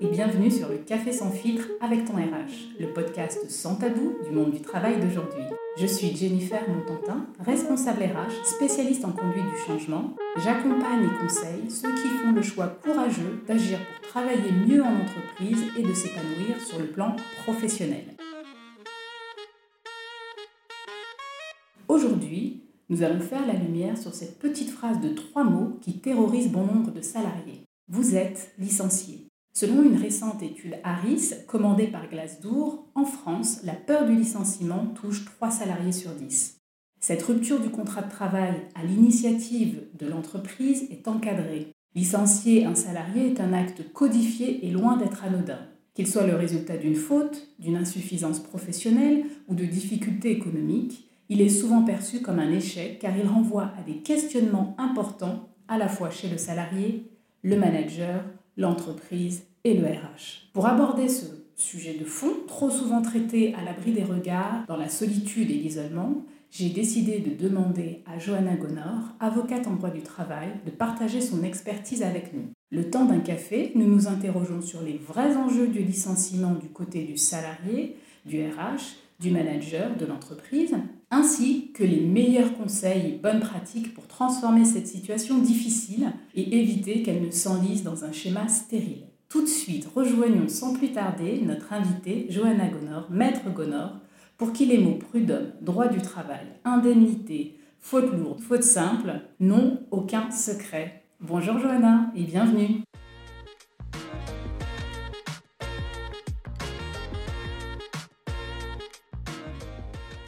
et bienvenue sur le Café sans filtre avec ton RH, le podcast sans tabou du monde du travail d'aujourd'hui. Je suis Jennifer Montantin, responsable RH, spécialiste en conduite du changement. J'accompagne et conseille ceux qui font le choix courageux d'agir pour travailler mieux en entreprise et de s'épanouir sur le plan professionnel. Aujourd'hui, nous allons faire la lumière sur cette petite phrase de trois mots qui terrorise bon nombre de salariés. Vous êtes licencié. Selon une récente étude Harris commandée par Glassdoor, en France, la peur du licenciement touche 3 salariés sur 10. Cette rupture du contrat de travail à l'initiative de l'entreprise est encadrée. Licencier un salarié est un acte codifié et loin d'être anodin. Qu'il soit le résultat d'une faute, d'une insuffisance professionnelle ou de difficultés économiques, il est souvent perçu comme un échec car il renvoie à des questionnements importants à la fois chez le salarié, le manager, l'entreprise et le RH. Pour aborder ce sujet de fond, trop souvent traité à l'abri des regards, dans la solitude et l'isolement, j'ai décidé de demander à Johanna Gonor, avocate en droit du travail, de partager son expertise avec nous. Le temps d'un café, nous nous interrogeons sur les vrais enjeux du licenciement du côté du salarié, du RH, du manager, de l'entreprise, ainsi que les meilleurs conseils et bonnes pratiques pour transformer cette situation difficile et éviter qu'elle ne s'enlise dans un schéma stérile. Tout de suite, rejoignons sans plus tarder notre invitée Johanna Gonor, maître Gonor, pour qui les mots prud'homme, droit du travail, indemnité, faute lourde, faute simple n'ont aucun secret. Bonjour Johanna et bienvenue.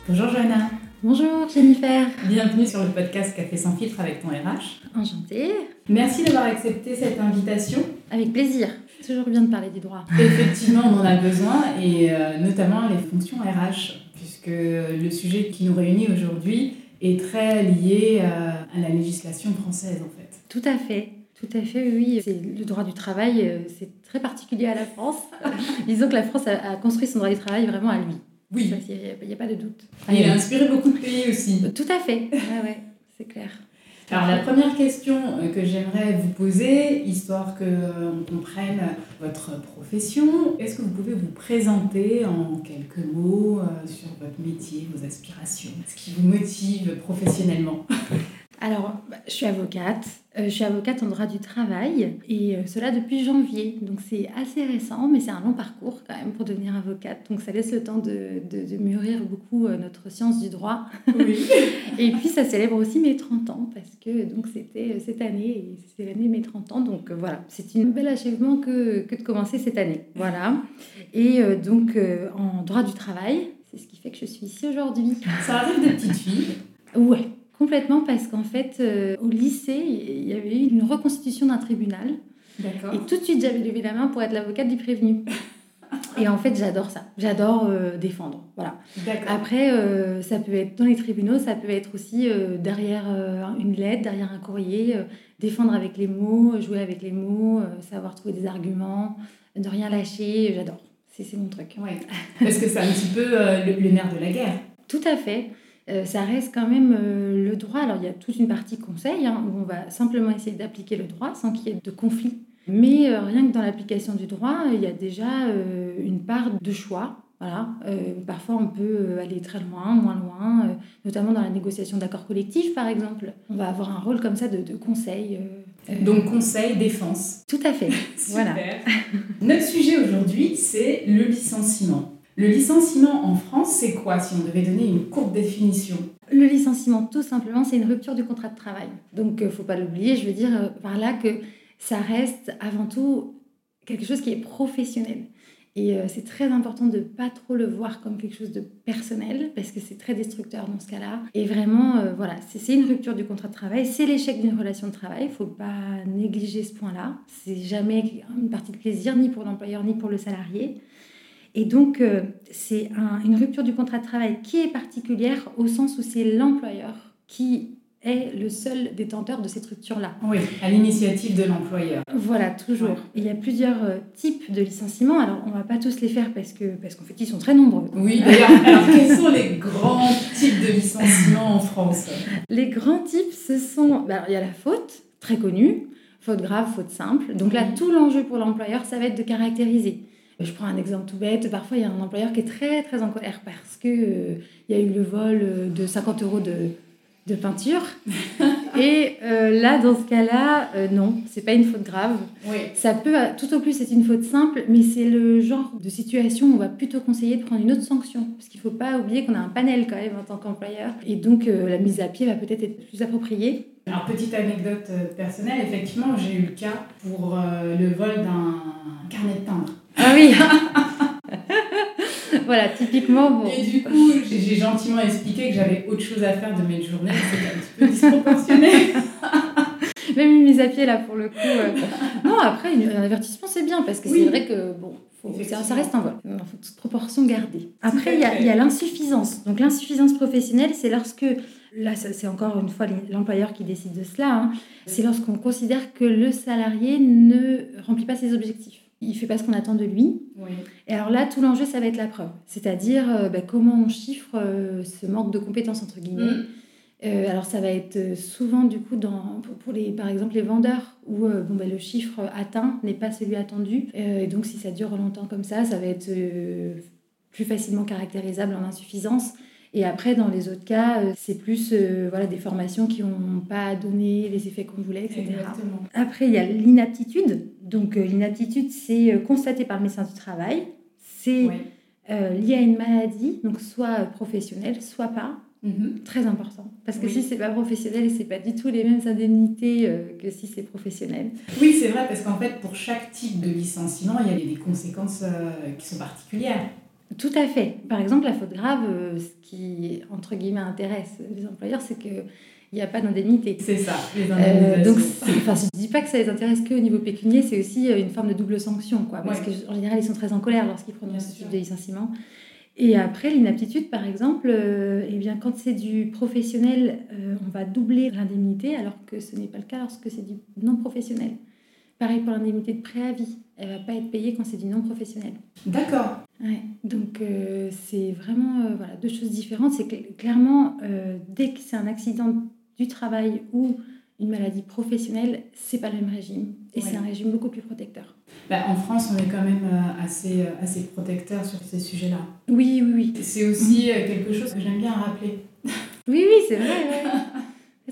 Bonjour Johanna. Bonjour Jennifer. Bienvenue sur le podcast Café sans filtre avec ton RH. Enchantée. Merci d'avoir accepté cette invitation. Avec plaisir. Toujours bien de parler des droits. Effectivement, on en a besoin et euh, notamment les fonctions RH, puisque le sujet qui nous réunit aujourd'hui est très lié euh, à la législation française en fait. Tout à fait. Tout à fait, oui. C'est le droit du travail, euh, c'est très particulier à la France. Disons que la France a construit son droit du travail vraiment à lui. Oui. Il n'y a, pas de doute. il a inspiré beaucoup de pays aussi. Tout à fait, ouais, ouais, c'est clair. Alors la première question euh, que j'aimerais vous poser, histoire qu'on euh, comprenne votre profession, est-ce que vous pouvez vous présenter en quelques mots euh, sur votre métier, vos aspirations, ce qui vous motive professionnellement? Alors, je suis avocate. Euh, je suis avocate en droit du travail et euh, cela depuis janvier. Donc c'est assez récent, mais c'est un long parcours quand même pour devenir avocate. Donc ça laisse le temps de, de, mûrir beaucoup euh, notre science du droit. Oui. et puis ça célèbre aussi mes 30 ans parce que donc c'était cette année et c'est l'année de mes 30 ans. Donc voilà, c'est un bel achèvement que, que, de commencer cette année. Voilà. Et donc en droit du travail, c'est ce qui fait que je suis ici aujourd'hui. Ça arrive de petites filles? Ouais. Complètement, parce qu'en fait, euh, au lycée, il y avait eu une reconstitution d'un tribunal. Et tout de suite, j'avais levé la main pour être l'avocate du prévenu. Et en fait, j'adore ça. J'adore euh, défendre. Voilà. Après, euh, ça peut être dans les tribunaux, ça peut être aussi derrière une lettre, derrière un courrier, défendre avec les mots, jouer avec les mots, savoir trouver des arguments, ne rien lâcher. J'adore. C'est mon truc. Ouais. Parce que c'est un petit peu le nerf de la guerre. Tout à fait. Euh, ça reste quand même euh, le droit. Alors il y a toute une partie conseil hein, où on va simplement essayer d'appliquer le droit sans qu'il y ait de conflit. Mais euh, rien que dans l'application du droit, il y a déjà une part de choix. Voilà. parfois, on peut aller très loin, moins loin, notamment dans la négociation d'accords collectifs, par exemple. On va avoir un rôle comme ça de, de conseil. Donc, conseil, défense. Tout à fait. voilà. Notre sujet aujourd'hui, c'est le licenciement. Le licenciement en France, c'est quoi si on devait donner une courte définition? Le licenciement, tout simplement, c'est une rupture du contrat de travail. Donc, euh, faut pas l'oublier, je veux dire euh, par là que ça reste avant tout quelque chose qui est professionnel. Et euh, c'est très important de ne pas trop le voir comme quelque chose de personnel, parce que c'est très destructeur dans ce cas-là. Et vraiment, voilà, c'est une rupture du contrat de travail, c'est l'échec d'une relation de travail, il ne faut pas négliger ce point-là. C'est jamais une partie de plaisir, ni pour l'employeur, ni pour le salarié. Et donc, euh, c'est une rupture du contrat de travail qui est particulière au sens où c'est l'employeur qui est le seul détenteur de cette rupture-là. Oui, à l'initiative de l'employeur. Voilà, toujours. Il y a plusieurs euh, types de licenciements. Alors, on ne va pas tous les faire parce que parce qu'en fait, ils sont très nombreux. Oui, d'ailleurs, quels sont les grands types de licenciements en France? Les grands types, ce sont... Bah, il y a la faute, très connue. faute grave, faute simple. Donc là, tout l'enjeu pour l'employeur, ça va être de caractériser. Je prends un exemple tout bête. Parfois, il y a un employeur qui est très, très en colère parce que euh, il y a eu le vol euh, de 50 euros de, de peinture. Et euh, là, dans ce cas-là, euh, non, c'est pas une faute grave. Oui. Ça peut, tout au plus, c'est une faute simple, mais c'est le genre de situation où on va plutôt conseiller de prendre une autre sanction. Parce qu'il ne faut pas oublier qu'on a un panel quand même en tant qu'employeur. Et donc, euh, la mise à pied va peut-être être plus appropriée. Alors, petite anecdote personnelle, effectivement, j'ai eu le cas pour le vol d'un carnet de timbre. Ah oui Voilà, typiquement, bon. Et du coup, j'ai gentiment expliqué que j'avais autre chose à faire de mes journées, c'était un petit peu disproportionné. Même une mise à pied, là, pour le coup. euh. Non, après, un avertissement, c'est bien, parce que Oui. c'est vrai que, bon, faut- ça, reste un vol. Il faut toute proportion garder. Après, il y a, l'insuffisance. Donc, l'insuffisance professionnelle, c'est lorsque, là, c'est encore une fois l'employeur qui décide de cela, hein. c'est lorsqu'on considère que le salarié ne remplit pas ses objectifs. Il fait pas ce qu'on attend de lui. Oui. Et alors là, tout l'enjeu, ça va être la preuve. C'est-à-dire euh, bah, comment on chiffre euh, ce manque de compétences, entre guillemets. Mm. Euh, alors ça va être souvent du coup dans, pour, les, par exemple les vendeurs où bon, bah, le chiffre atteint n'est pas celui attendu. Et donc si ça dure longtemps comme ça, ça va être plus facilement caractérisable en insuffisance. Et après, dans les autres cas, euh, c'est plus euh, voilà, des formations qui n'ont pas donné les effets qu'on voulait, etc. Exactement. Après, il y a l'inaptitude. Donc euh, l'inaptitude, c'est constaté par le médecin du travail. C'est Oui. euh, lié à une maladie, donc soit professionnelle, soit pas. Mhm. Très important. Parce que Oui. si c'est pas professionnel, c'est pas du tout les mêmes indemnités que si c'est professionnel. Oui, c'est vrai, parce qu'en fait, pour chaque type de licenciement, il y a des conséquences qui sont particulières. Tout à fait. Par exemple, la faute grave, euh, ce qui, entre guillemets, intéresse les employeurs, c'est qu'il n'y a pas d'indemnité. C'est ça, les Euh, donc, enfin, je ne dis pas que ça les intéresse qu'au niveau pécunier, c'est aussi euh, une forme de double sanction, quoi. Parce Ouais. qu'en général, ils sont très en colère lorsqu'ils prononcent ce type de licenciement. Et après, l'inaptitude, par exemple, euh, eh bien, quand c'est du professionnel, on va doubler l'indemnité, alors que ce n'est pas le cas lorsque c'est du non professionnel. Pareil pour l'indemnité de préavis, elle va pas être payée quand c'est du non professionnel. D'accord. Ouais, donc euh, c'est vraiment euh, voilà, deux choses différentes. C'est que clairement, euh, dès que c'est un accident du travail ou une maladie professionnelle, c'est pas le même régime. Et Ouais. c'est un régime beaucoup plus protecteur. Bah, en France, on est quand même assez, assez protecteur sur ces sujets-là. Oui, oui, oui. C'est aussi quelque chose que j'aime bien rappeler. Oui, oui, c'est vrai. ouais.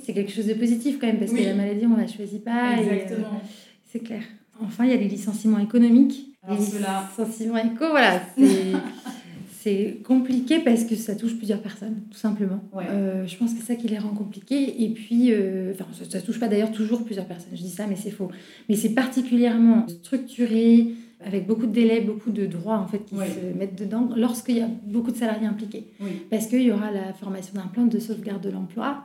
C'est quelque chose de positif quand même, parce Oui. que la maladie, on la choisit pas. et, Exactement. C'est clair. Enfin, il y a les licenciements économiques. Alors les licenciements éco, voilà. c'est- C'est compliqué parce que ça touche plusieurs personnes, tout simplement. Ouais. Euh, je pense que c'est ça qui les rend compliqués. Et puis, euh, enfin, ça, ça touche pas d'ailleurs toujours plusieurs personnes. Je dis ça, mais c'est faux. Mais c'est particulièrement structuré, avec beaucoup de délais, beaucoup de droits en fait qui se mettent dedans, lorsqu'il y a beaucoup de salariés impliqués. Oui, Parce qu'il y aura la formation d'un plan de sauvegarde de l'emploi.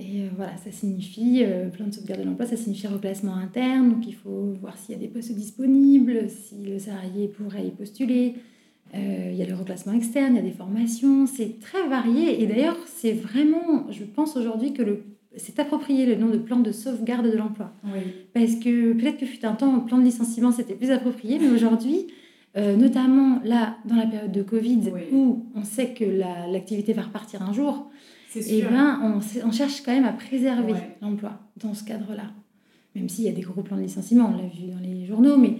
Et euh, voilà, ça signifie, euh, plan de sauvegarde de l'emploi, ça signifie reclassement interne. Donc il faut voir s'il y a des postes disponibles, si le salarié pourrait y postuler. Euh, il y a le reclassement externe, il y a des formations, c'est très varié. Et d'ailleurs, c'est vraiment, je pense aujourd'hui que le, c'est approprié le nom de plan de sauvegarde de l'emploi. Oui. Parce que peut-être que fut un temps, le plan de licenciement, c'était plus approprié, mais aujourd'hui, euh, notamment là, dans la période de Covid, Oui. où on sait que la- l'activité va repartir un jour, C'est eh ben, on, cherche quand même à préserver Ouais. l'emploi dans ce cadre-là. Même s'il y a des gros plans de licenciement, on l'a vu dans les journaux, mais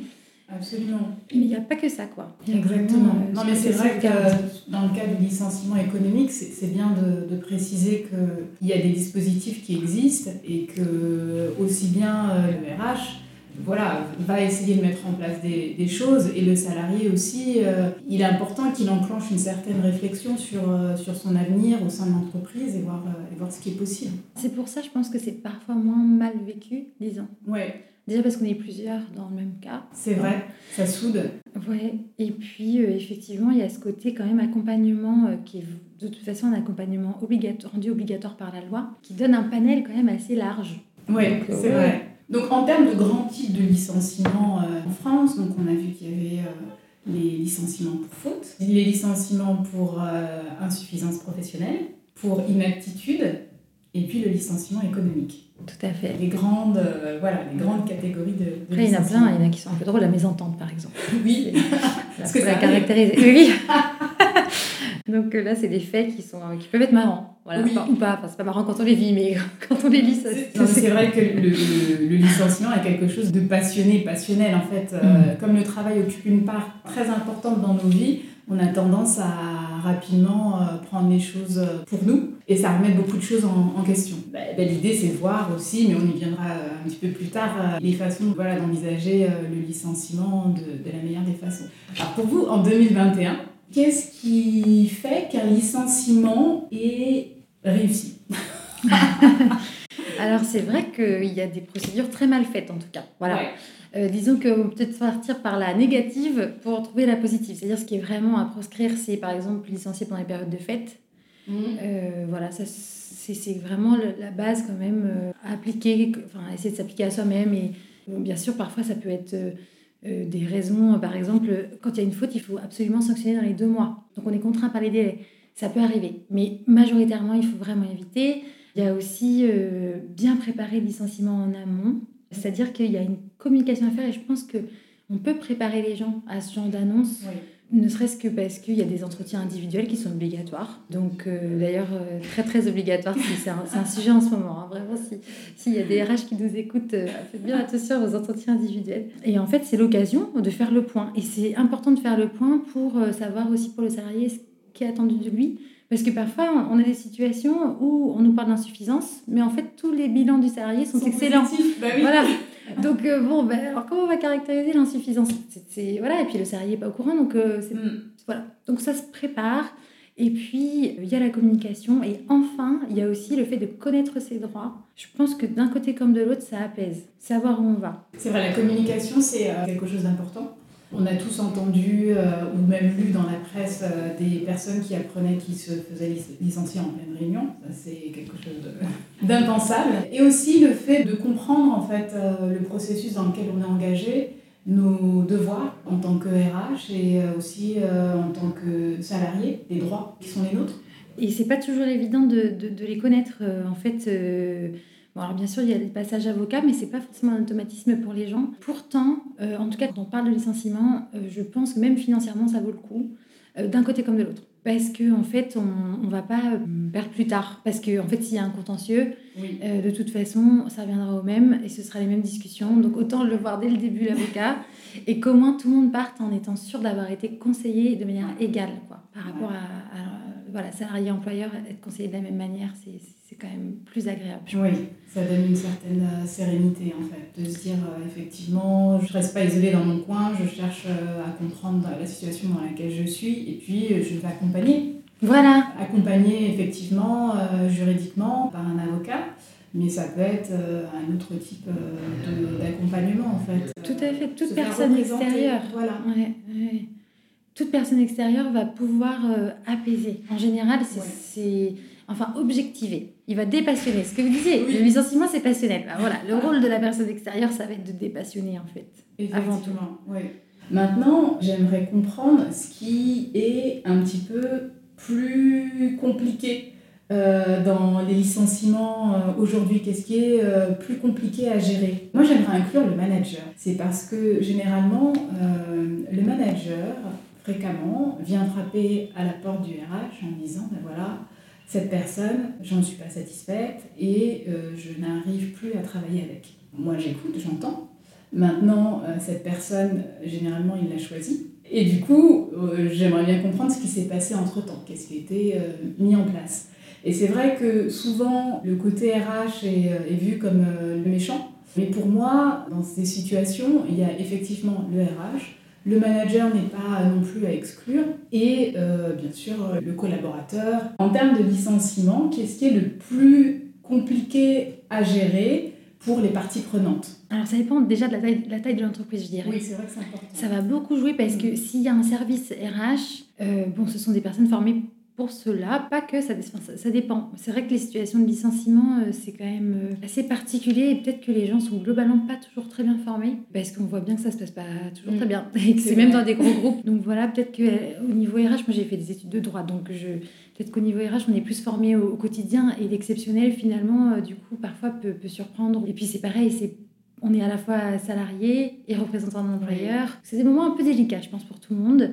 Absolument. mais il n'y a pas que ça, quoi. Exactement. euh, non, mais c'est vrai que euh, dans le cas du licenciement économique, c'est c'est bien de, de préciser qu'il y a des dispositifs qui existent et que aussi bien euh, le RH voilà, va essayer de mettre en place des, des choses et le salarié aussi, euh, il est important qu'il enclenche une certaine réflexion sur, euh, sur son avenir au sein de l'entreprise et voir, euh, et voir ce qui est possible. C'est pour ça, je pense que c'est parfois moins mal vécu, disons. Ouais, Déjà parce qu'on est plusieurs dans le même cas. c'est vrai, ça soude. Ouais. Et puis, euh, effectivement, il y a ce côté quand même accompagnement euh, qui est de toute façon un accompagnement obligatoire, rendu obligatoire par la loi, qui donne un panel quand même assez large. Oui, euh, c'est ouais. vrai. Donc en termes de grands types de licenciements euh, en France, donc on a vu qu'il y avait euh, les licenciements pour faute, les licenciements pour euh, insuffisance professionnelle, pour inaptitude, et puis le licenciement économique. Tout à fait. Les grandes, euh, voilà, les grandes catégories de, de Après, il y en a plein, il y en a qui sont un peu drôles, la mésentente par exemple. Oui, Parce que ça caractériser. Oui, oui. Donc là, c'est des faits qui, sont, qui peuvent être marrants. Voilà, ou pas, enfin, c'est pas marrant quand on les vit, mais quand on les lit, ça, c'est vrai que le, le, licenciement est quelque chose de passionné, passionnel en fait. Mm. comme le travail occupe une part très importante dans nos vies, on a tendance à rapidement euh, prendre les choses euh, pour nous et ça remet beaucoup de choses en, question. Bah, bah, l'idée c'est de voir aussi, mais on y viendra euh, un petit peu plus tard, les façons voilà, d'envisager le licenciement de, de, la meilleure des façons. Alors pour vous, en 2021, qu'est-ce qui fait qu'un licenciement est réussi? Alors c'est vrai qu'il y a des procédures très mal faites en tout cas. Voilà. Euh, disons que peut-être partir par la négative pour trouver la positive. C'est-à-dire ce qui est vraiment à proscrire, c'est par exemple licencier pendant les périodes de fête. Mmh. Euh, voilà, ça c'est vraiment la base quand même euh, à appliquer, enfin essayer de s'appliquer à soi-même. Et bien sûr, parfois ça peut être des raisons, par exemple, quand il y a une faute, il faut absolument sanctionner dans les deux mois. Donc on est contraint par les délais. Ça peut arriver, mais majoritairement, il faut vraiment éviter. Il y a aussi bien préparer le licenciement en amont. C'est-à-dire qu'il y a une communication à faire et je pense qu'on peut préparer les gens à ce genre d'annonce. Ne serait-ce que parce qu'il y a des entretiens individuels qui sont obligatoires. Donc, euh, d'ailleurs, euh, très, très obligatoires. c'est un, sujet en ce moment. Hein. Vraiment, s'il y a des RH qui nous écoutent, euh, faites bien attention aux entretiens individuels. Et en fait, c'est l'occasion de faire le point. Et c'est important de faire le point pour savoir aussi pour le salarié ce qui est attendu de lui. Parce que parfois, on a des situations où on nous parle d'insuffisance, mais en fait, tous les bilans du salarié sont, excellents. Bah oui. Voilà. Donc, euh, bon, ben, alors comment on va caractériser l'insuffisance? Voilà, Et puis le salarié n'est pas au courant, donc euh, c'est, mm. voilà. Donc ça se prépare. Et puis, il y a la communication. Et enfin, il y a aussi le fait de connaître ses droits. Je pense que d'un côté comme de l'autre, ça apaise. Savoir où on va. C'est vrai, la communication, c'est euh, quelque chose d'important. On a tous entendu ou même lu dans la presse des personnes qui apprenaient qu'ils se faisaient licencier en pleine réunion. C'est quelque chose d'impensable. Et aussi le fait de comprendre en fait le processus dans lequel on est engagé, nos devoirs en tant que RH et aussi en tant que salarié, les droits qui sont les nôtres. Et c'est pas toujours évident de, de, les connaître. en fait, Bon, alors bien sûr, il y a des passages avocats, mais c'est pas forcément un automatisme pour les gens. Pourtant, en tout cas, quand on parle de licenciement, je pense que même financièrement, ça vaut le coup, d'un côté comme de l'autre parce qu'en en fait, on ne va pas euh, perdre plus tard. Parce qu'en en fait, s'il y a un contentieux, euh, de toute façon, ça reviendra au même et ce sera les mêmes discussions. Donc autant le voir dès le début, l'avocat, et comment tout le monde parte en étant sûr d'avoir été conseillé de manière égale quoi, par rapport à, voilà, salarié-employeur, être conseillé de la même manière, c'est quand même plus agréable. Oui, ça donne une certaine euh, sérénité en fait, de se dire effectivement, je ne reste pas isolée dans mon coin, je cherche à comprendre la situation dans laquelle je suis et puis je vais accompagner. Voilà. Accompagner effectivement euh, juridiquement par un avocat, mais ça peut être euh, un autre type euh, d'accompagnement en fait. Tout à fait, toute personne extérieure. Voilà. Toute personne extérieure va pouvoir apaiser. En général, c'est. Enfin, objectiver. Il va dépassionner. Ce que vous disiez, le licenciement, c'est passionnel. Bah, voilà, le rôle de la personne extérieure, ça va être de dépassionner en fait. Avant tout. Oui. Maintenant, j'aimerais comprendre ce qui est un petit peu plus compliqué euh, dans les licenciements euh, aujourd'hui Qu'est-ce qui est euh, plus compliqué à gérer? Moi, j'aimerais inclure le manager. C'est parce que généralement, le manager, fréquemment, vient frapper à la porte du RH en disant, ben voilà, cette personne, j'en suis pas satisfaite et je n'arrive plus à travailler avec. Moi, j'écoute, j'entends. Maintenant, cette personne, généralement, il l'a choisie. Et du coup, euh, j'aimerais bien comprendre ce qui s'est passé entre-temps, qu'est-ce qui a été euh, mis en place? Et c'est vrai que souvent, le côté RH euh, est vu comme le méchant. Mais pour moi, dans ces situations, il y a effectivement le RH, le manager n'est pas non plus à exclure, et bien sûr le collaborateur. En termes de licenciement, qu'est-ce qui est le plus compliqué à gérer pour les parties prenantes? Alors ça dépend déjà de la taille, la taille de l'entreprise, je dirais. Oui, c'est vrai que c'est important. Ça va beaucoup jouer parce que s'il y a un service RH, euh, bon, ce sont des personnes formées pour cela, pas que ça, ça, dépend. C'est vrai que les situations de licenciement, euh, c'est quand même euh, assez particulier et peut-être que les gens sont globalement pas toujours très bien formés parce qu'on voit bien que ça se passe pas toujours très mm. bien et que c'est même dans des gros groupes. Donc voilà, peut-être qu'au niveau RH, moi j'ai fait des études de droit, donc je, peut-être qu'au niveau RH, on est plus formé au, quotidien et l'exceptionnel finalement, euh, du coup, parfois peut, peut surprendre. Et puis c'est pareil, c'est on est à la fois salarié et représentant d'un employeur. C'est des moments un peu délicats, je pense, pour tout le monde.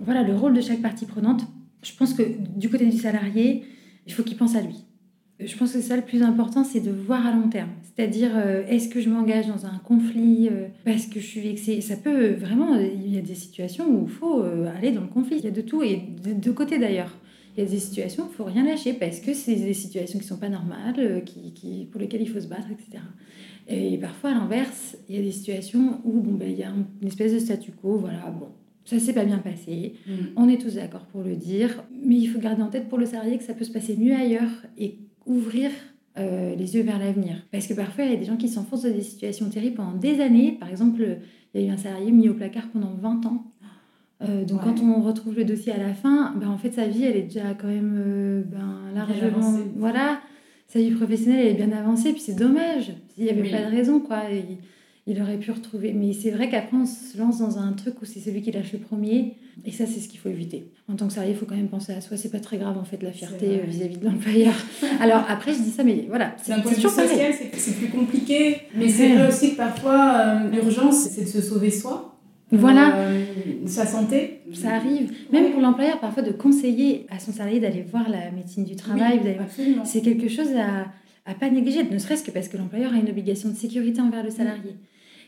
Voilà, le rôle de chaque partie prenante Je pense que du côté du salarié, il faut qu'il pense à lui. Je pense que ça le plus important, c'est de voir à long terme. C'est-à-dire, euh, est-ce que je m'engage dans un conflit euh, parce que je suis vexée? Ça peut vraiment, il y a des situations où il faut euh, aller dans le conflit. Il y a de tout, et de deux côtés d'ailleurs. Il y a des situations où il faut rien lâcher parce que c'est des situations qui sont pas normales, qui, pour lesquelles il faut se battre, etc. Et parfois, à l'inverse, il y a des situations où bon, ben, il y a une espèce de statu quo, voilà, bon, ça s'est pas bien passé, mm. on est tous d'accord pour le dire, mais il faut garder en tête pour le salarié que ça peut se passer mieux ailleurs et ouvrir euh, les yeux vers l'avenir. Parce que parfois, il y a des gens qui s'enfoncent dans des situations terribles pendant des années. Par exemple, il y a eu un salarié mis au placard pendant 20 ans. Euh, donc quand on retrouve le dossier à la fin, ben, en fait, sa vie, elle est déjà quand même euh, ben, largement... Voilà, sa vie professionnelle, elle est bien avancée. Puis c'est dommage. Il n'y avait pas de raison, quoi il aurait pu retrouver. Mais c'est vrai qu'après, on se lance dans un truc où c'est celui qui lâche le premier. Et ça, c'est ce qu'il faut éviter. En tant que salarié, il faut quand même penser à soi. C'est pas très grave, en fait, la fierté vis-à-vis de l'employeur. Alors après, je dis ça, mais voilà. C'est point de social, c'est plus compliqué. Mais c'est vrai aussi que parfois, euh, l'urgence, c'est de se sauver soi. Voilà. Euh, sa santé. Ça arrive. Même pour l'employeur, parfois, de conseiller à son salarié d'aller voir la médecine du travail. c'est quelque chose à, à pas négliger, ne serait-ce que parce que l'employeur a une obligation de sécurité envers le salarié.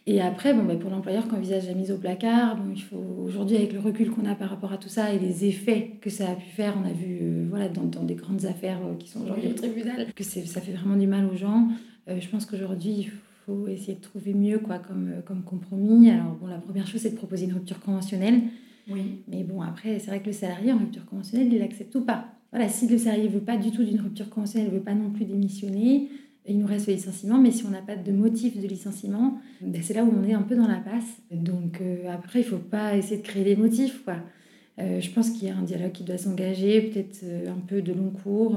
Et après, bon, bah, pour l'employeur qui envisage la mise au placard, bon, il faut aujourd'hui, avec le recul qu'on a par rapport à tout ça et les effets que ça a pu faire, on a vu euh, voilà, dans, dans, des grandes affaires euh, qui sont aujourd'hui au tribunal, que ça fait vraiment du mal aux gens. Euh, je pense qu'aujourd'hui, il faut essayer de trouver mieux quoi, comme, comme compromis. Alors, bon, la première chose, c'est de proposer une rupture conventionnelle. Oui. Mais bon, après, c'est vrai que le salarié en rupture conventionnelle, il l'accepte ou pas. Voilà, si le salarié ne veut pas du tout d'une rupture conventionnelle, ne veut pas non plus démissionner, il nous reste le licenciement, mais si on n'a pas de motif de licenciement, ben c'est là où on est un peu dans la passe. Donc euh, après, il ne faut pas essayer de créer des motifs. Euh, je pense qu'il y a un dialogue qui doit s'engager, peut-être euh, un peu de long cours,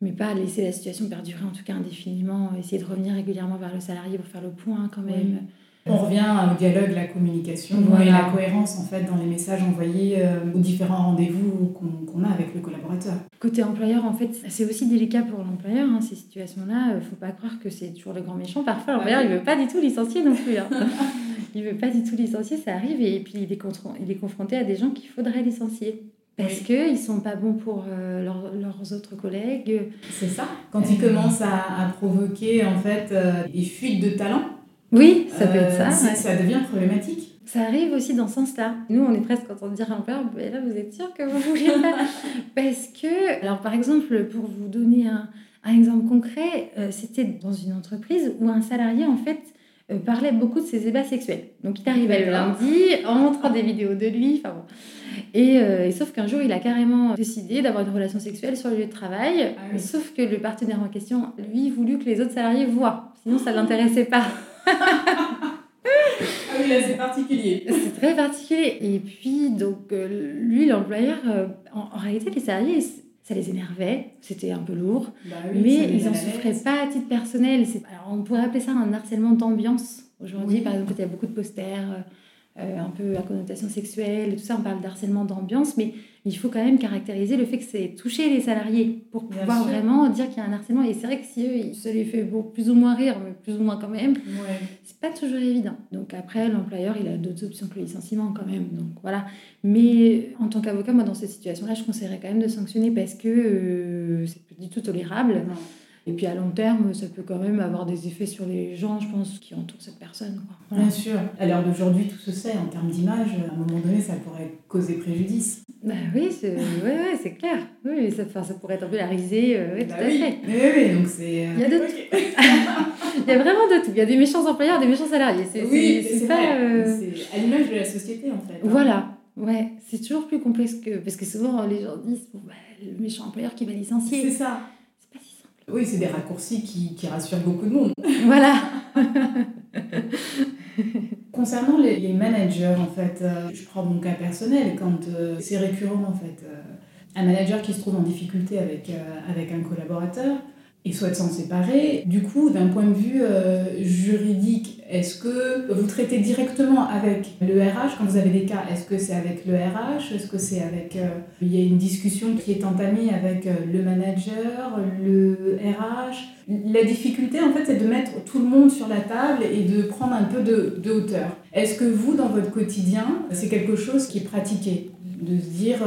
mais pas laisser la situation perdurer en tout cas indéfiniment, essayer de revenir régulièrement vers le salarié pour faire le point quand même. On revient au dialogue, la communication et la cohérence en fait dans les messages envoyés euh, aux différents rendez-vous qu'on a avec le collaborateur. Côté employeur, en fait, c'est aussi délicat pour l'employeur, hein, ces situations-là. Il ne faut pas croire que c'est toujours le grand méchant. Parfois, l'employeur, il ne veut pas du tout licencier non plus. Hein. il ne veut pas du tout licencier, ça arrive. Et puis, il est, il est confronté à des gens qu'il faudrait licencier. Parce qu'ils ne sont pas bons pour euh, leurs autres collègues. C'est ça. Quand ils commencent à, à, provoquer en fait euh, des fuites de talent, oui, ça peut être ça. Euh, ça devient problématique. Ça arrive aussi dans ce sens-là. Nous, on est presque quand on dit à l'employeur, là, vous êtes sûr que vous voulez pas? Parce que, alors par exemple, pour vous donner un, un exemple concret, euh, c'était dans une entreprise où un salarié, en fait, euh, parlait beaucoup de ses ébats sexuels. Donc il arrivait le lundi en montrant des vidéos de lui. Enfin bon. Et, sauf qu'un jour, il a carrément décidé d'avoir une relation sexuelle sur le lieu de travail. Ah sauf que le partenaire en question, lui, voulut que les autres salariés voient. Sinon, ça ne l'intéressait pas ah oui, là, c'est particulier. C'est très particulier. Et puis, donc, euh, lui, l'employeur, euh, en, réalité, les salariés, ça les énervait, c'était un peu lourd, bah mais ils n'en souffraient pas à titre personnel. Alors, on pourrait appeler ça un harcèlement d'ambiance. Aujourd'hui, par exemple, il y a beaucoup de posters euh, un peu à connotation sexuelle, tout ça, on parle d'harcèlement d'ambiance, mais il faut quand même caractériser le fait que c'est toucher les salariés pour pouvoir vraiment dire qu'il y a un harcèlement. Et c'est vrai que si eux, ça les fait plus ou moins rire, mais plus ou moins quand même, ouais. c'est pas toujours évident. Donc après, l'employeur, il a d'autres options que le licenciement quand même. Donc voilà. Mais en tant qu'avocat, moi, dans cette situation-là, je conseillerais quand même de sanctionner parce que euh, c'est pas du tout tolérable. Et puis à long terme, ça peut quand même avoir des effets sur les gens, je pense, qui entourent cette personne. Bien sûr. À l'heure d'aujourd'hui, tout se sait. En termes d'image, à un moment donné, ça pourrait causer préjudice. Bah oui, c'est ouais, ouais, clair. Oui, ça, ça pourrait être un peu la risée. Euh, oui, tout bah à fait. Oui, oui, donc c'est. Il y a de tout. Il y a vraiment de tout. Il y a des méchants employeurs, des méchants salariés. C'est, oui, c'est, pas. Euh, c'est à l'image de la société, en fait. Hein. Voilà. Ouais, c'est toujours plus complexe que. Parce que souvent, les gens disent bon, bah, le méchant employeur qui va licencier. C'est ça. Oui, c'est des raccourcis qui, qui, rassurent beaucoup de monde. Voilà. Concernant les, les, managers, en fait, euh, je prends mon cas personnel, quand euh, c'est récurrent, en fait, euh, un manager qui se trouve en difficulté avec, avec un collaborateur, et souhaitent s'en séparer. Du coup, d'un point de vue euh, juridique, est-ce que vous traitez directement avec le RH quand vous avez des cas? Est-ce que c'est avec le RH Est-ce que c'est avec... Euh, il y a une discussion qui est entamée avec euh, le manager, le RH La difficulté, en fait, c'est de mettre tout le monde sur la table et de prendre un peu de, de hauteur. Est-ce que vous, dans votre quotidien, c'est quelque chose qui est pratiqué? De se dire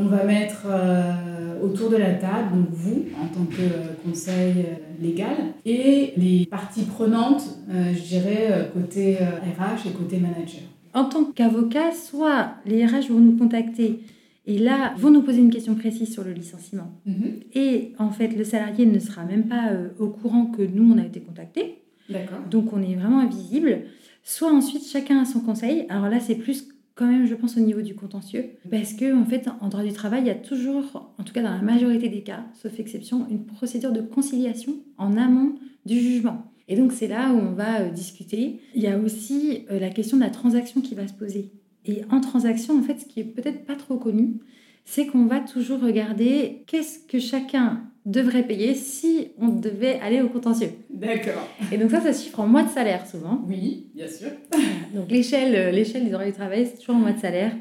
On va mettre euh, autour de la table, donc vous, en tant que euh, conseil euh, légal, et les parties prenantes, je dirais, côté RH et côté manager. En tant qu'avocat, soit les RH vont nous contacter et là vont nous poser une question précise sur le licenciement. Mhm. Et en fait, le salarié ne sera même pas au courant que nous, on a été contacté. D'accord. Donc on est vraiment invisible. Soit ensuite, chacun a son conseil. Alors là, c'est plus quand même, je pense, au niveau du contentieux. Parce que, en fait, en droit du travail, il y a toujours, en tout cas dans la majorité des cas, sauf exception, une procédure de conciliation en amont du jugement. Et donc, c'est là où on va euh, discuter. Il y a aussi euh, la question de la transaction qui va se poser. Et en transaction, en fait, ce qui est peut-être pas trop connu, c'est qu'on va toujours regarder qu'est-ce que chacun devrait payer si on devait aller au contentieux. D'accord. Et donc ça, ça se chiffre en mois de salaire souvent. Oui, bien sûr. Donc l'échelle, euh, l'échelle des droits du travail, c'est toujours en mois de salaire.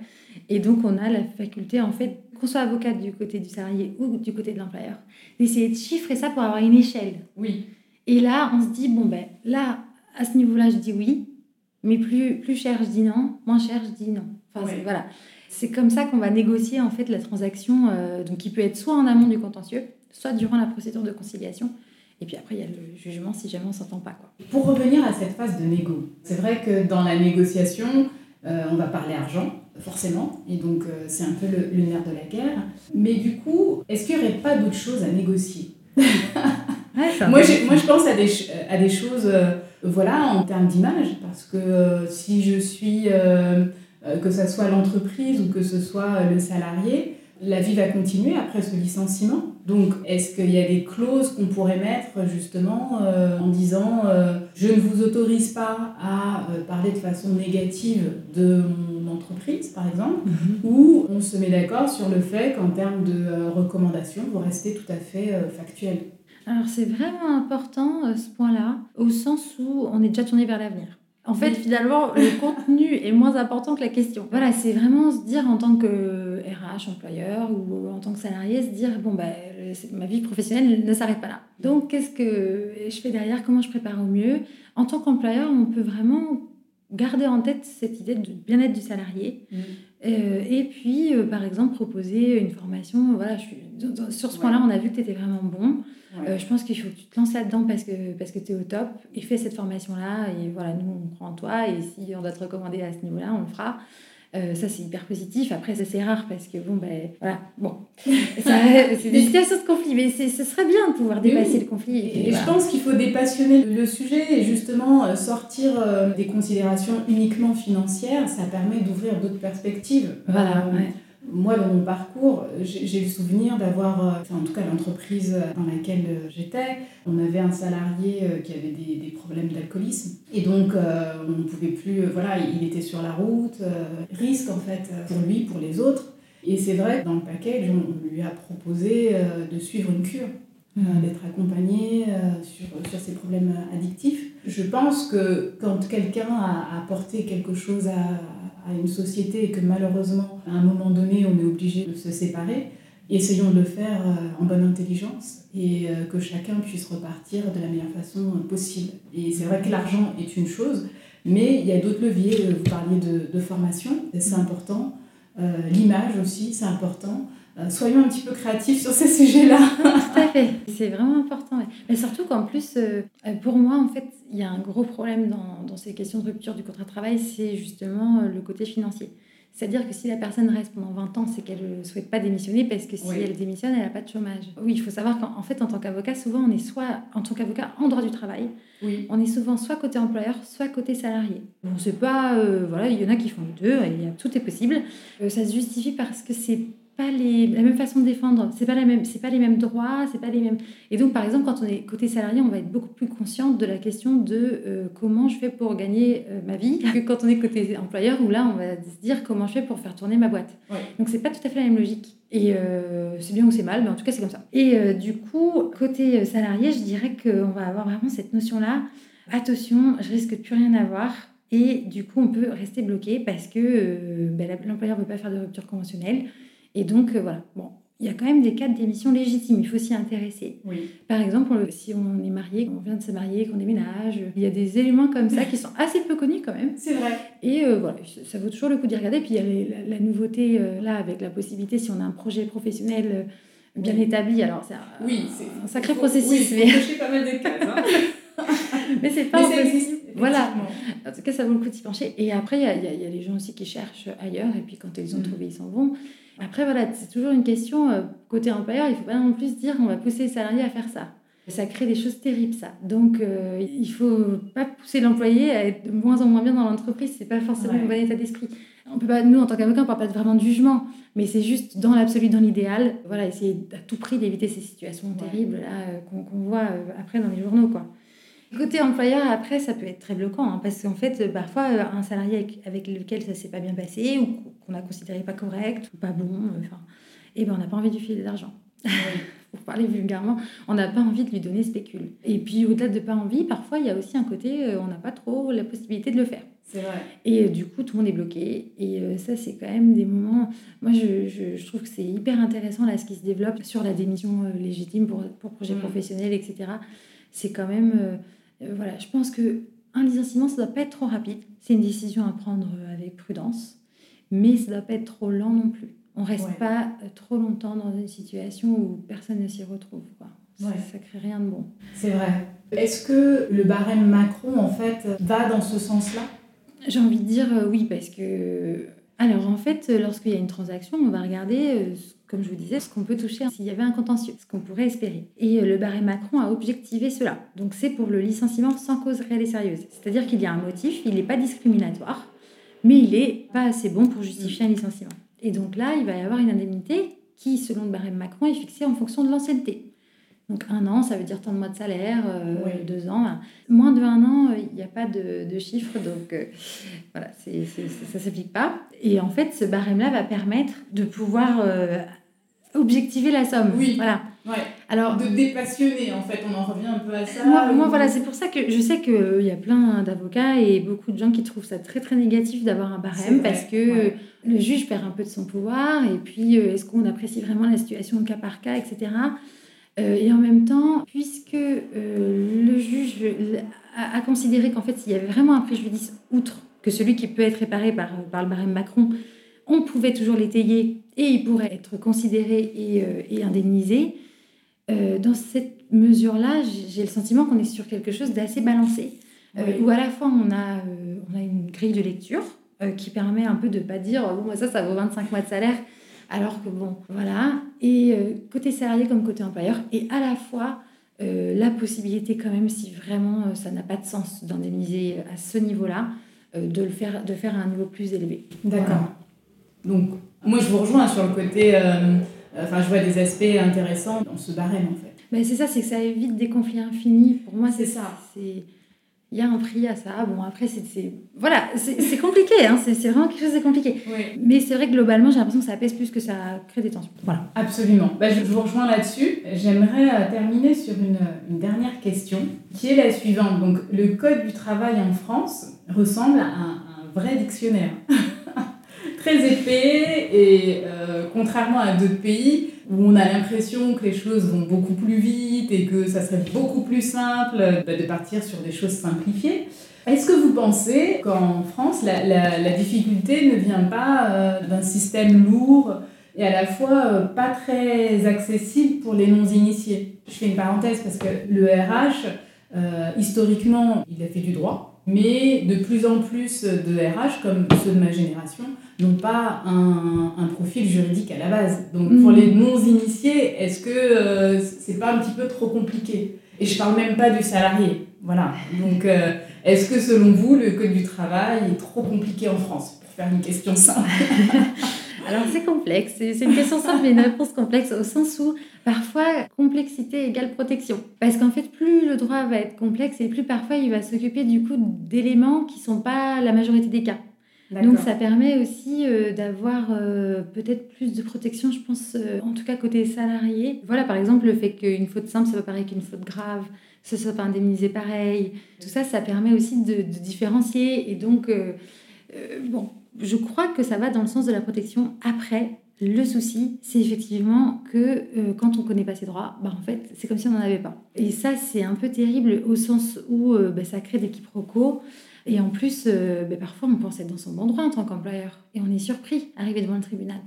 Et donc on a la faculté, en fait, qu'on soit avocate du côté du salarié ou du côté de l'employeur, d'essayer de chiffrer ça pour avoir une échelle. Oui. Et là, on se dit, bon ben là, à ce niveau-là, je dis oui, mais plus, plus cher, je dis non, moins cher, je dis non. Enfin, voilà. C'est comme ça qu'on va négocier en fait la transaction, euh, donc qui peut être soit en amont du contentieux, soit durant la procédure de conciliation. Et puis après, il y a le jugement si jamais on ne s'entend pas. Quoi. Pour revenir à cette phase de négo, c'est vrai que dans la négociation, euh, on va parler argent, forcément, et donc euh, c'est un peu le, nerf de la guerre. Mais du coup, est-ce qu'il n'y aurait pas d'autres choses à négocier? Moi, moi, je pense à des, à des choses, voilà, en termes d'image, parce que si je suis, que ce soit l'entreprise ou que ce soit le salarié, la vie va continuer après ce licenciement. Donc, est-ce qu'il y a des clauses qu'on pourrait mettre justement euh, en disant euh, je ne vous autorise pas à euh, parler de façon négative de mon entreprise, par exemple, mhm. ou on se met d'accord sur le fait qu'en termes de recommandations, vous restez tout à fait factuel? Alors, c'est vraiment important ce point-là, au sens où on est déjà tourné vers l'avenir. En fait, finalement, le contenu est moins important que la question. Voilà, c'est vraiment se dire en tant que RH, employeur ou en tant que salarié, se dire bon, bah, ma vie professionnelle ne s'arrête pas là. Donc, qu'est-ce que je fais derrière? Comment je prépare au mieux? En tant qu'employeur, on peut vraiment garder en tête cette idée de bien-être du salarié. Mmh. Euh, et puis, euh, par exemple, proposer une formation. Voilà, je suis, sur ce point-là, on a vu que tu étais vraiment bon. Euh, je pense qu'il faut que tu te lances là-dedans parce que, parce que tu es au top et fais cette formation-là. Et voilà, nous, on croit en toi. Et si on doit te recommander à ce niveau-là, on le fera. Euh, ça, c'est hyper positif. Après, ça, c'est rare parce que, bon, ben, voilà, bon. c'est des situations de conflit, mais ce serait bien de pouvoir dépasser le conflit. Et, je pense qu'il faut dépassionner le sujet et justement euh, sortir des considérations uniquement financières. Ça permet d'ouvrir d'autres perspectives. Voilà, ouais. Moi, dans mon parcours, j'ai le souvenir d'avoir, euh, en tout cas l'entreprise dans laquelle euh, j'étais, on avait un salarié euh, qui avait des, des problèmes d'alcoolisme. Et donc, on ne pouvait plus, voilà, il était sur la route, risque en fait pour lui, pour les autres. Et c'est vrai dans le package, on lui a proposé de suivre une cure, mmh. d'être accompagné sur, sur ses problèmes addictifs. Je pense que quand quelqu'un a apporté quelque chose à, à une société et que malheureusement, à un moment donné, on est obligé de se séparer, essayons de le faire euh, en bonne intelligence et euh, que chacun puisse repartir de la meilleure façon possible. Et c'est vrai que l'argent est une chose, mais il y a d'autres leviers. Vous parliez de, de formation, c'est important. Euh, l'image aussi, c'est important. Soyons un petit peu créatifs sur ces sujets-là. Tout à fait, c'est vraiment important. Mais surtout qu'en plus, pour moi, en fait, il y a un gros problème dans, dans, ces questions de rupture du contrat de travail, c'est justement euh, le côté financier. C'est-à-dire que si la personne reste pendant 20 ans, c'est qu'elle ne souhaite pas démissionner parce que si elle démissionne, elle n'a pas de chômage. Oui, il faut savoir qu'en fait, en tant qu'avocat, souvent, on est soit, en tant qu'avocat en droit du travail, oui. on est souvent soit côté employeur, soit côté salarié. On ne sait pas, euh, voilà, il y en a qui font les deux, et tout est possible. Euh, ça se justifie parce que c'est pas les, la même façon de défendre, c'est pas la même, c'est pas les mêmes droits, c'est pas les mêmes. Et donc par exemple quand on est côté salarié, on va être beaucoup plus conscient de la question de euh, comment je fais pour gagner euh, ma vie que quand on est côté employeur où là on va se dire comment je fais pour faire tourner ma boîte. Donc c'est pas tout à fait la même logique. Et euh, c'est bien ou c'est mal, mais en tout cas c'est comme ça. Et du coup côté salarié, je dirais qu'on va avoir vraiment cette notion là. Attention, je risque de plus rien avoir. Et du coup, on peut rester bloqué parce que ben, l'employeur ne veut pas faire de rupture conventionnelle. Et donc, euh, voilà. Bon, il y a quand même des cas de démission légitimes, il faut s'y intéresser. Oui. Par exemple, si on est marié, qu'on vient de se marier, qu'on déménage, il y a des éléments comme ça qui sont assez peu connus quand même. C'est vrai. Et euh, voilà, ça vaut toujours le coup d'y regarder. Puis il y a la, nouveauté euh, là avec la possibilité, si on a un projet professionnel euh, bien établi, alors c'est un, oui, un sacré processus. Oui, mais... pas mal de cases. Hein. mais c'est pas mais ça Voilà. En tout cas, ça vaut le coup d'y pencher. Et après, il y a, y a, les gens aussi qui cherchent ailleurs. Et puis quand ils ont mm. trouvé, ils s'en vont. Après, voilà, c'est toujours une question, euh, côté employeur, il ne faut pas non plus dire on va pousser les salariés à faire ça. Ça crée des choses terribles, ça. Donc, euh, il ne faut pas pousser l'employé à être de moins en moins bien dans l'entreprise. Ce n'est pas forcément un bon état d'esprit. On peut pas, nous, en tant qu'avocat, on ne parle pas vraiment de jugement, mais c'est juste dans l'absolu, dans l'idéal, voilà, essayer à tout prix d'éviter ces situations terribles là, euh, qu'on voit après dans les journaux, quoi. Côté employeur, après, ça peut être très bloquant, hein, parce qu'en fait, parfois, un salarié avec, lequel ça s'est pas bien passé, ou qu'on a considéré pas correct, ou pas bon, enfin, et eh ben on n'a pas envie de lui filer de l'argent. Pour parler vulgairement, on n'a pas envie de lui donner spécule. Et puis, au-delà de pas envie, parfois, il y a aussi un côté, euh, on n'a pas trop la possibilité de le faire. C'est vrai. Et euh, du coup, tout le monde est bloqué. Et euh, ça, c'est quand même des moments. Moi, je, je, trouve que c'est hyper intéressant là, ce qui se développe sur la démission légitime pour, pour projet mmh. professionnel, etc. C'est quand même euh, voilà, je pense que un licenciement, ça ne doit pas être trop rapide. C'est une décision à prendre euh, avec prudence, mais ça ne doit pas être trop lent non plus. On ne reste pas euh, trop longtemps dans une situation où personne ne s'y retrouve. Quoi. Ça, ne crée rien de bon. C'est vrai. Est-ce que le barème Macron, en fait, va dans ce sens-là? J'ai envie de dire oui, parce que... Alors, en fait, lorsqu'il y a une transaction, on va regarder comme je vous disais, ce qu'on peut toucher s'il y avait un contentieux, ce qu'on pourrait espérer. Et euh, le barème Macron a objectivé cela. Donc c'est pour le licenciement sans cause réelle et sérieuse. C'est-à-dire qu'il y a un motif, il n'est pas discriminatoire, mais il n'est pas assez bon pour justifier un licenciement. Et donc là, il va y avoir une indemnité qui, selon le barème Macron, est fixée en fonction de l'ancienneté. Donc un an, ça veut dire tant de mois de salaire, euh, deux ans. Moins de un an, il n'y a pas de, de chiffre, donc euh, voilà, ça ne s'applique pas. Et en fait, ce barème-là va permettre de pouvoir euh, objectiver la somme. Oui. Voilà. Ouais. Alors, de dépassionner, en fait, on en revient un peu à ça. Moi, voilà, c'est pour ça que je sais qu'il y a plein d'avocats et beaucoup de gens qui trouvent ça très très négatif d'avoir un barème parce que le juge perd un peu de son pouvoir et puis est-ce qu'on apprécie vraiment la situation cas par cas, etc. Euh, et en même temps, puisque euh, le juge a, considéré qu'en fait, s'il y avait vraiment un préjudice outre que celui qui peut être réparé par, par le barème Macron, on pouvait toujours l'étayer et il pourrait être considéré et, euh, et indemnisé. dans cette mesure-là, j'ai le sentiment qu'on est sur quelque chose d'assez balancé, où à la fois on a, on a une grille de lecture qui permet un peu de ne pas dire bon, ça, ça vaut 25 mois de salaire, alors que bon, voilà. Et euh, côté salarié comme côté employeur, et à la fois euh, la possibilité quand même, si vraiment euh, ça n'a pas de sens d'indemniser à ce niveau-là, de le faire, de faire à un niveau plus élevé. D'accord. Donc, moi je vous rejoins sur le côté, enfin je vois des aspects intéressants dans ce barème en fait. Mais c'est ça, c'est que ça évite des conflits infinis. Pour moi, c'est ça. C'est il y a un prix à ça. Bon, après, c'est. Voilà, c'est compliqué, hein. c'est vraiment quelque chose de compliqué. Mais c'est vrai que globalement, j'ai l'impression que ça pèse plus que ça crée des tensions. Voilà. Absolument. Bah, je vous rejoins là-dessus. J'aimerais euh, terminer sur une, une, dernière question qui est la suivante. Donc, le Code du travail en France ressemble à un, un vrai dictionnaire. Très épais et euh, contrairement à d'autres pays, où on a l'impression que les choses vont beaucoup plus vite et que ça serait beaucoup plus simple bah, de partir sur des choses simplifiées. Est-ce que vous pensez qu'en France, la, la, difficulté ne vient pas euh, d'un système lourd et à la fois euh, pas très accessible pour les non-initiés? Je fais une parenthèse parce que le RH, historiquement, il a fait du droit, mais de plus en plus de RH, comme ceux de ma génération, n'ont pas un, un, profil juridique à la base. Donc pour mm. les non-initiés, est-ce que euh, c'est pas un petit peu trop compliqué? Et je parle même pas du salarié. Voilà. Donc euh, est-ce que selon vous, le Code du travail est trop compliqué en France? Pour faire une question simple. Alors c'est complexe, c'est une question simple mais une réponse complexe au sens où parfois complexité égale protection. Parce qu'en fait plus le droit va être complexe et plus parfois il va s'occuper du coup d'éléments qui sont pas la majorité des cas. Donc ça permet aussi euh, d'avoir euh, peut-être plus de protection, je pense, euh, en tout cas côté salarié. Voilà, par exemple, le fait qu'une faute simple, ça va pareil qu'une faute grave, ce soit pas indemnisé pareil. Tout ça, ça permet aussi de, de différencier. Et donc, bon, je crois que ça va dans le sens de la protection après Le souci, c'est effectivement que euh, quand on ne connaît pas ses droits, bah, en fait, c'est comme si on n'en avait pas. Et ça, c'est un peu terrible au sens où euh, bah, ça crée des quiproquos. Et en plus, euh, bah, parfois, on pense être dans son bon droit en tant qu'employeur. Et on est surpris, arrivé devant le tribunal.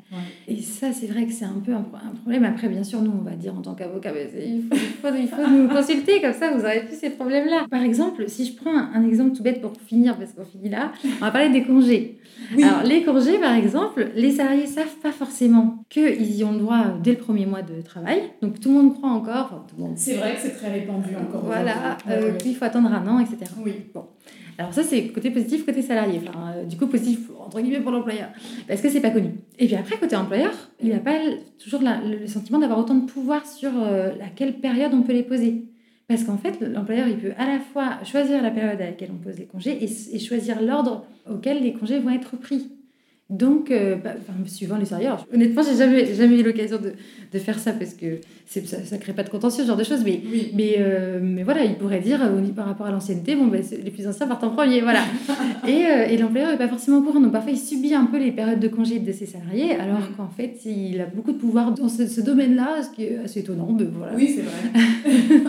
Et ça, c'est vrai que c'est un peu un, problème. Après, bien sûr, nous, on va dire en tant qu'avocat, il, faut, il, faut, nous consulter, comme ça, vous n'aurez plus ces problèmes-là. Par exemple, si je prends un, exemple tout bête pour finir, parce qu'on finit là, on va parler des congés. Alors, les congés, par exemple, les salariés savent pas forcément qu'ils y ont droit dès le premier mois de travail. Donc, tout le monde croit encore. C'est vrai que c'est très répandu encore. Voilà, euh, il faut attendre un an, etc. Oui. Bon. Alors ça, c'est côté positif, côté salarié. Enfin, euh, du coup, positif, entre guillemets, pour l'employeur. Parce que c'est pas connu. Et puis après, côté employeur, il n'y a pas toujours le sentiment d'avoir autant de pouvoir sur euh, à quelle période on peut les poser. Parce qu'en fait, l'employeur, il peut à la fois choisir la période à laquelle on pose les congés et choisir l'ordre auquel les congés vont être pris. Donc, euh, bah, suivant les salariés, honnêtement, j'ai jamais, jamais eu l'occasion de, de, faire ça parce que ça ne crée pas de contentieux, ce genre de choses. Mais, mais, euh, mais voilà, il pourrait dire euh, par rapport à l'ancienneté, bon, ben, les plus anciens partent en premier. Voilà. et, et l'employeur n'est pas forcément au courant. Donc, parfois, il subit un peu les périodes de congé de ses salariés, alors mm. qu'en fait, il a beaucoup de pouvoir dans ce, domaine-là, ce qui est assez étonnant. Mais voilà. Oui, c'est vrai.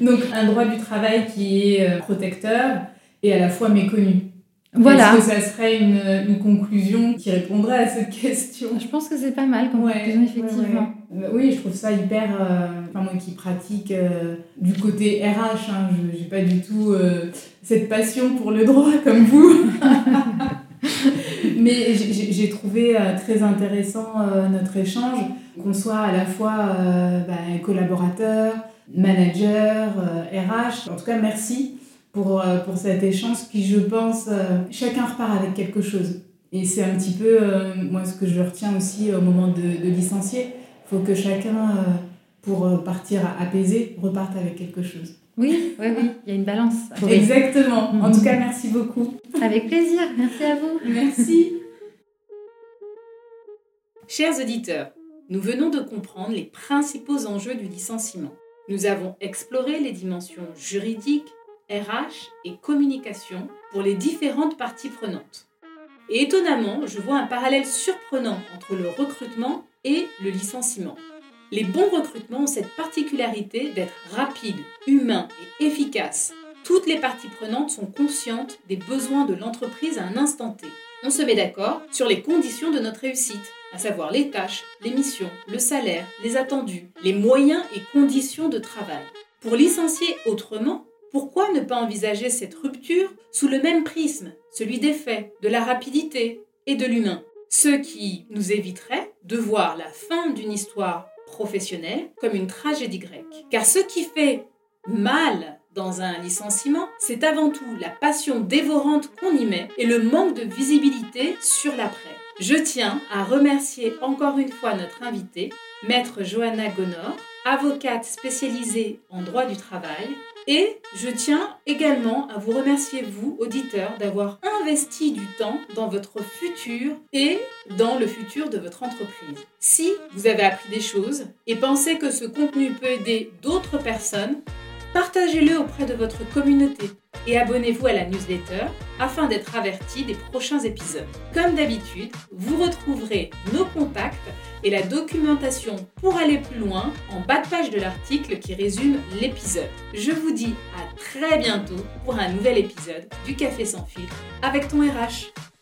donc, un droit du travail qui est protecteur et à la fois méconnu. Voilà. Est-ce que ça serait une, une, conclusion qui répondrait à cette question? Je pense que c'est pas mal comme conclusion, effectivement. Euh, oui, je trouve ça hyper. Euh, enfin, moi qui pratique euh, du côté RH, hein, je n'ai pas du tout cette passion pour le droit comme vous. Mais j'ai trouvé très intéressant notre échange, qu'on soit à la fois bah, collaborateur, manager, RH. En tout cas, merci pour, euh, pour cet échange qui, je pense, euh, chacun repart avec quelque chose. Et c'est un petit peu, euh, moi, ce que je retiens aussi au moment de, de licencier. Il faut que chacun, pour partir apaisé, reparte avec quelque chose. Oui, oui, oui, il y a une balance. Exactement. En tout cas, merci beaucoup. Avec plaisir. Merci à vous. Merci. Chers auditeurs, nous venons de comprendre les principaux enjeux du licenciement. Nous avons exploré les dimensions juridiques, RH et communication pour les différentes parties prenantes. Et étonnamment, je vois un parallèle surprenant entre le recrutement et le licenciement. Les bons recrutements ont cette particularité d'être rapides, humains et efficaces. Toutes les parties prenantes sont conscientes des besoins de l'entreprise à un instant T. On se met d'accord sur les conditions de notre réussite, à savoir les tâches, les missions, le salaire, les attendus, les moyens et conditions de travail. Pour licencier autrement, pourquoi ne pas envisager cette rupture sous le même prisme, celui des faits, de la rapidité et de l'humain? Ce qui nous éviterait de voir la fin d'une histoire professionnelle comme une tragédie grecque. Car ce qui fait mal dans un licenciement, c'est avant tout la passion dévorante qu'on y met et le manque de visibilité sur l'après. Je tiens à remercier encore une fois notre invitée, maître Johanna Gonor, avocate spécialisée en droit du travail et je tiens également à vous remercier, vous, auditeurs, d'avoir investi du temps dans votre futur et dans le futur de votre entreprise. Si vous avez appris des choses et pensez que ce contenu peut aider d'autres personnes, partagez-le auprès de votre communauté et abonnez-vous à la newsletter afin d'être averti des prochains épisodes. Comme d'habitude, vous retrouverez nos contacts et la documentation pour aller plus loin en bas de page de l'article qui résume l'épisode. Je vous dis à très bientôt pour un nouvel épisode du Café sans filtre avec ton RH.